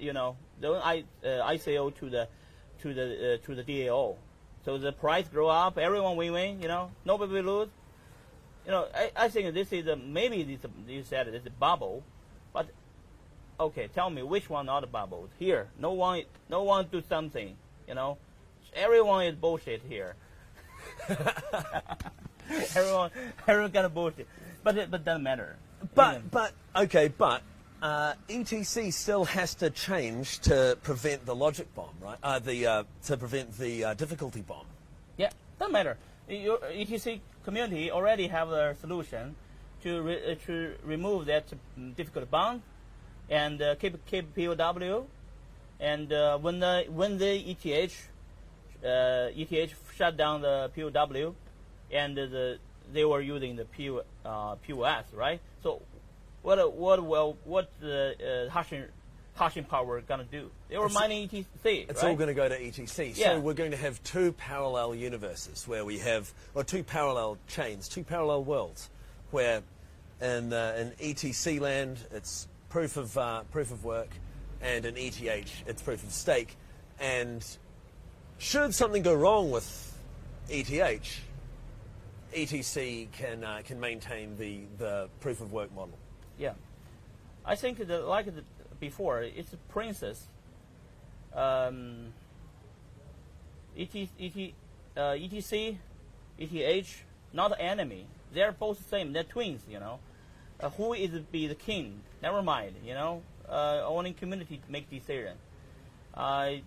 you know, loan I, uh, ICO to the to the uh, to the DAO. So the price grow up, everyone win-win. You know, nobody will lose. You know, I, I think this is a, maybe this you said it's a bubble, but okay, tell me which one not a bubble? Here, no one no one do something. You know, everyone is bullshit here. everyone everyone got a bullshit, but it but doesn't matter. But but okay, but uh, ETC still has to change to prevent the logic bomb, right? Uh, the uh, to prevent the uh, difficulty bomb. Yeah, doesn't matter. Your ETC community already have a solution to re- uh, to remove that difficult bomb and uh, keep keep POW. And uh, when the when the ETH uh, ETH shut down the POW, and the they were using the P, uh, POS, right? So what uh, what will what the uh, hashing hashing power gonna do? They were It's- mining ETC. It's right? all going to go to ETC. Yeah. So we're going to have two parallel universes where we have, or two parallel chains, two parallel worlds, where in, uh, in ETC land it's proof of uh, proof of work, and in ETH it's proof of stake. And should something go wrong with ETH, ETC can uh, can maintain the, the proof of work model. Yeah, I think the, like the, before, it's a princess. Um, ET, ET, uh, ETC, ETH, not enemy. They're both the same. They're twins, you know. Uh, who is be the king? Never mind, you know. Uh, only community make decision. I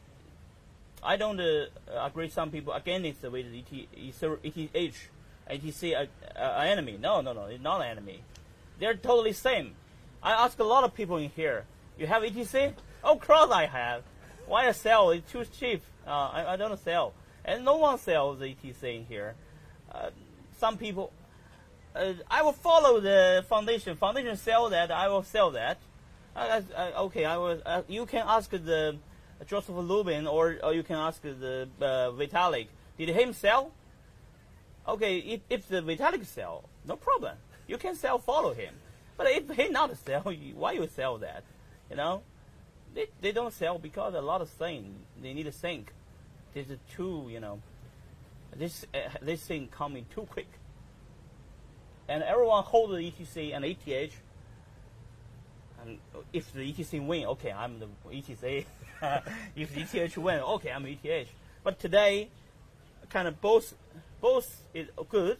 I don't uh, agree. Some people against with ET, ETH, ETC uh, uh, enemy. No, no, no, it's not enemy. They're totally same. I ask a lot of people in here. You have ETC? Of course I have. Why I sell? It's too cheap. Uh, I, I don't sell, and no one sells ETC in here. Uh, some people. Uh, I will follow the foundation. Foundation sell that. I will sell that. Okay, I will. Uh, you can ask the Joseph Lubin, or, or you can ask the uh, Vitalik. Did him sell? Okay, if, if the Vitalik sell, no problem. You can sell, follow him. But if he not sell, why you sell that? You know, they, they don't sell because a lot of thing they need to think. This is too, you know, this uh, this thing coming too quick. And everyone hold the ETC and ETH. And if the ETC win, okay, I'm the ETC. if the ETH win, okay, I'm ETH. But today, kind of both both is good.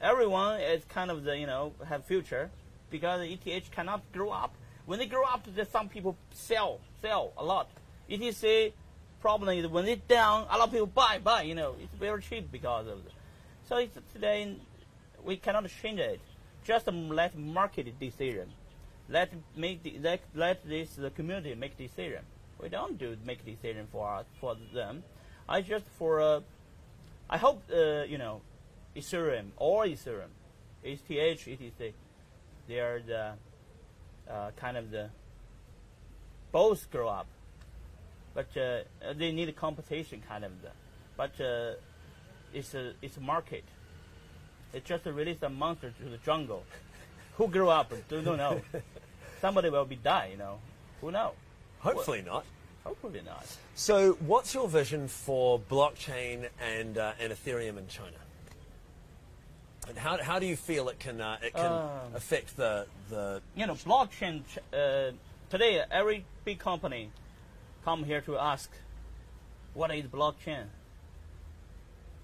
Everyone is kind of the you know have future because ETH cannot grow up. When they grow up, some people sell sell a lot. ETC problem is when it's down, a lot of people buy buy. You know it's very cheap because of it. So it's today we cannot change it. Just let market decision. Let make the, let, let this the community make decision. We don't do make decision for for them. I just for uh, I hope uh, you know Ethereum or Ethereum, ETH, ETC, they are the uh, kind of the both grow up, but uh, they need a competition kind of the, but uh, it's a it's a market. It just release a monster to the jungle. Who grew up? Do not know. Somebody will be die. You know. Who know? Hopefully not. Hopefully not. So, what's your vision for blockchain and uh, and Ethereum in China? And how, how do you feel it can uh, it can Um, affect the the you know, blockchain. Uh, today, every big company come here to ask, what is blockchain?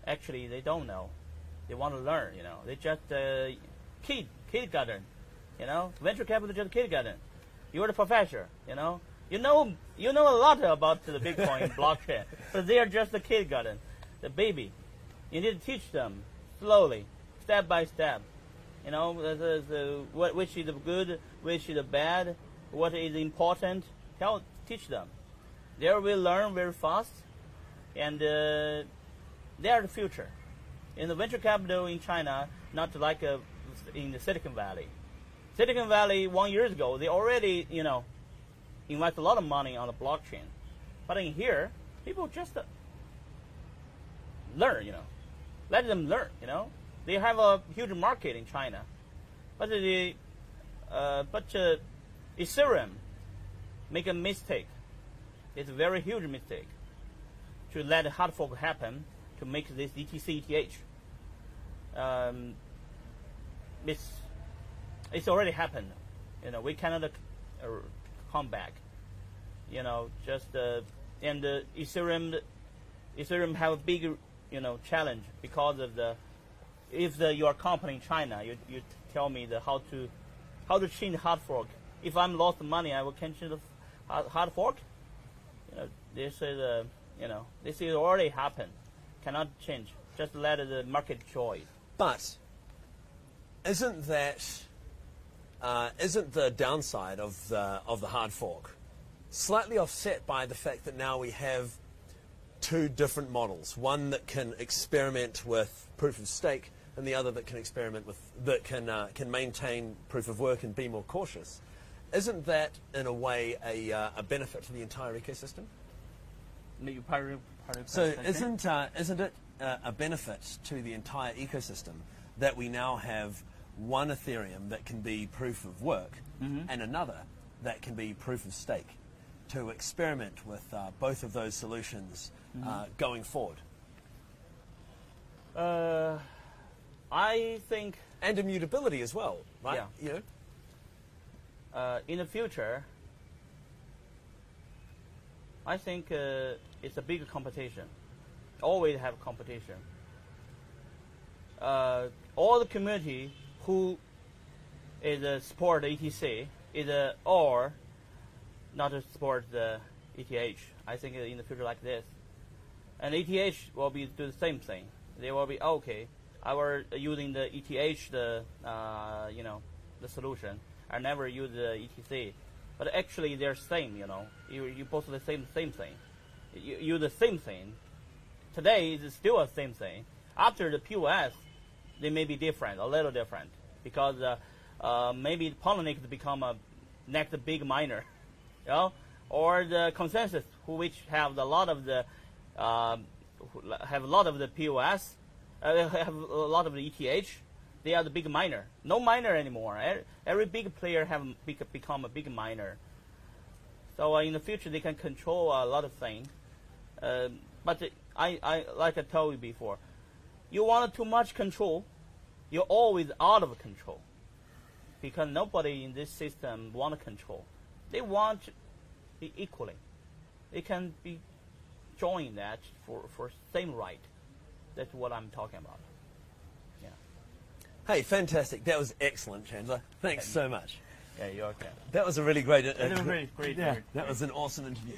Actually, they don't know. They want to learn. You know, they just uh, kid kindergarten. You know, venture capital just kindergarten. You're the professor. You know, you know you know a lot about the Bitcoin blockchain, but they are just the kindergarten, the baby. You need to teach them slowly, step by step. You know, the, the, what, which is the good, which is the bad, what is important. Tell, teach them. They will learn very fast, and uh, they are the future. In the venture capital in China, not like uh, in the Silicon Valley. Silicon Valley one years ago, they already you know invest a lot of money on the blockchain, but in here, people just uh, learn. You know, let them learn. You know, they have a huge market in China, but the uh, but uh, Ethereum make a mistake. It's a very huge mistake to let hard fork happen to make this ETC ETH. Um, it's it's already happened. You know, we cannot uh, come back. You know, just uh, and uh, Ethereum, Ethereum have a big, you know, challenge because of the if the, your company in China, you, you tell me the how to how to change hard fork. If I'm lost money, I will change the hard fork. You know, this is uh, you know this is already happened. Cannot change. Just let the market choice. But isn't that uh, not the downside of the of the hard fork slightly offset by the fact that now we have two different models, one that can experiment with proof of stake and the other that can experiment with that can uh, can maintain proof of work and be more cautious. Isn't that in a way a, uh, a benefit to the entire ecosystem? so isn't uh, isn't it uh, a benefit to the entire ecosystem that we now have one Ethereum that can be proof of work mm-hmm. and another that can be proof of stake to experiment with uh, both of those solutions mm-hmm. Uh, going forward? Uh, I think. And immutability as well, right? Yeah. You know? Uh, in the future, I think uh, it's a big competition. Always have competition. Uh, all the community who is a support ETC is or not to support the ETH. I think in the future like this, and ETH will be do the same thing. They will be okay. I was using the ETH, the uh, you know, the solution. I never use the ETC, but actually they're same. You know, you you both the same same thing. You use the same thing. Today is still the same thing. After the POS, they may be different, a little different, because uh, uh, maybe Poloniex become a next big miner, you know, or the ConsenSys, which have a lot of the uh, have a lot of the POS uh, have a lot of the ETH. They are the big miner. No miner anymore. Every big player have become a big miner. So uh, in the future, they can control a lot of things. Uh, but I, I, like I told you before, you want too much control, you're always out of control. Because nobody in this system want control. They want be equally. They can be join that for, for same right. That's what I'm talking about. Yeah. Hey, fantastic. That was excellent, Chandler. Thanks so much. Yeah, you're okay. That was a really great. Uh, that was really great. Yeah, that was an awesome interview.